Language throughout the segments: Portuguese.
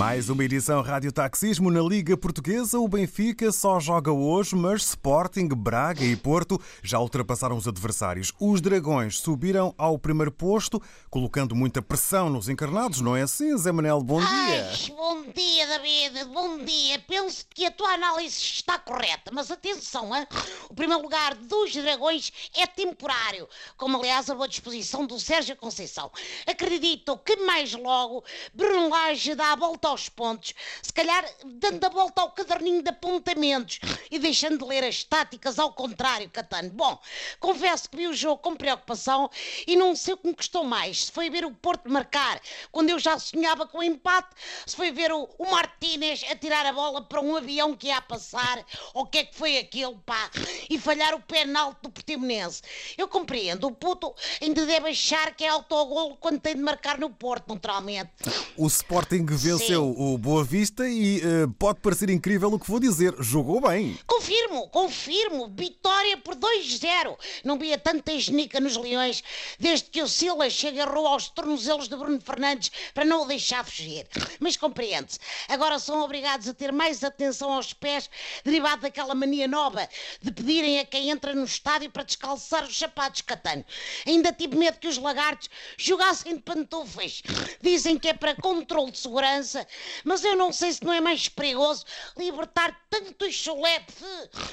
Mais uma edição Rádio Taxismo na Liga Portuguesa. O Benfica só joga hoje, mas Sporting, Braga e Porto já ultrapassaram os adversários. Os Dragões subiram ao primeiro posto, colocando muita pressão nos encarnados, não é assim, Zé Manel? Bom dia. Ai, bom dia, David. Bom dia. Penso que a tua análise está correta, mas atenção, hein? o primeiro lugar dos Dragões é temporário, como aliás a boa disposição do Sérgio Conceição. Acredito que mais logo Bruno Lage dá a volta aos pontos, se calhar dando a volta ao caderninho de apontamentos e deixando de ler as táticas ao contrário, Catano. Bom, confesso que vi o jogo com preocupação e não sei o que me custou mais. Se foi ver o Porto marcar quando eu já sonhava com o empate, se foi ver o, o Martínez a tirar a bola para um avião que ia a passar, ou o que é que foi aquilo, pá, e falhar o penalti do Portimonense. Eu compreendo, o puto ainda deve achar que é autogolo quando tem de marcar no Porto, naturalmente. O Sporting venceu o Boa Vista e eh, pode parecer incrível o que vou dizer. Jogou bem. Confirmo, confirmo. Vitória por 2-0. Não via tanta genica nos Leões desde que o Silas se agarrou aos tornozelos de Bruno Fernandes para não o deixar fugir. Mas compreende-se. Agora são obrigados a ter mais atenção aos pés, derivado daquela mania nova de pedirem a quem entra no estádio para descalçar os sapatos catano. Ainda tive medo que os lagartos jogassem de pantufas. Dizem que é para controle de segurança, mas eu não sei se não é mais perigoso libertar tanto chulete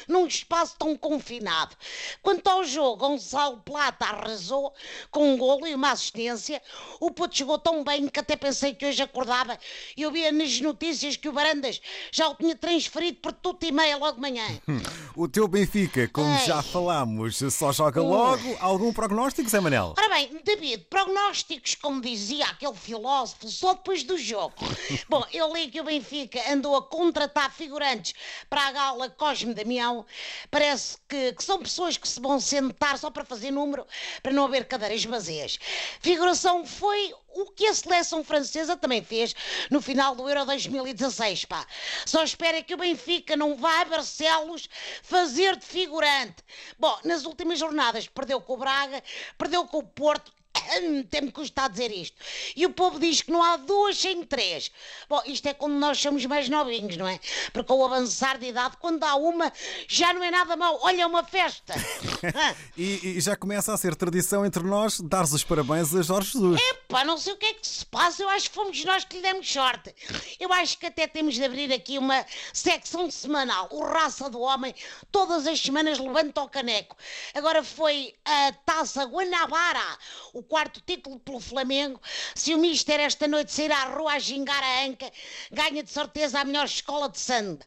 num espaço tão confinado. Quanto ao jogo, Gonçalo Plata arrasou com um golo e uma assistência. O puto chegou tão bem que até pensei que hoje acordava e eu via nas notícias que o Barandas já o tinha transferido por tudo e meia logo de manhã. O teu Benfica, como Ai. já falámos, só joga logo. Algum prognóstico, Zé Manel? Ora bem, David, prognósticos, como dizia aquele filósofo, só depois do jogo. Bom, eu li que o Benfica andou a contratar figurantes para a gala Cosme Damião. Parece que, que são pessoas que se vão sentar só para fazer número, para não haver cadeiras vazias. Figuração foi o que a seleção francesa também fez no final do Euro 2016, pá. Só espera que o Benfica não vá a Barcelos fazer de figurante. Bom, nas últimas jornadas perdeu com o Braga, perdeu com o Porto, tem-me custado dizer isto. E o povo diz que não há duas sem três. Bom, isto é quando nós somos mais novinhos, não é? Porque com o avançar de idade, quando há uma, já não é nada mau. Olha, é uma festa. E, e já começa a ser tradição entre nós dar os parabéns a Jorge Jesus. Epá, não sei o que é que se passa, eu acho que fomos nós que lhe demos sorte. Eu acho que até temos de abrir aqui uma secção semanal, o Raça do Homem, todas as semanas levanta o caneco. Agora foi a Taça Guanabara, o quarto título pelo Flamengo. Se o Mister esta noite sair à rua a gingar a anca, ganha de certeza a melhor escola de samba.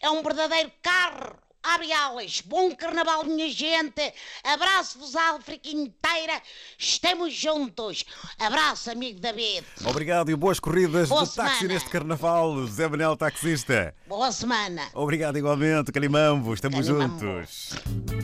É um verdadeiro carro. Abre alas, bom carnaval, minha gente. Abraço-vos à África inteira. Estamos juntos. Abraço, amigo David. Obrigado e boas corridas Boa do táxi semana. neste carnaval, Zé Manel Taxista. Boa semana. Obrigado igualmente, Calimambo. Estamos Calimambo. juntos.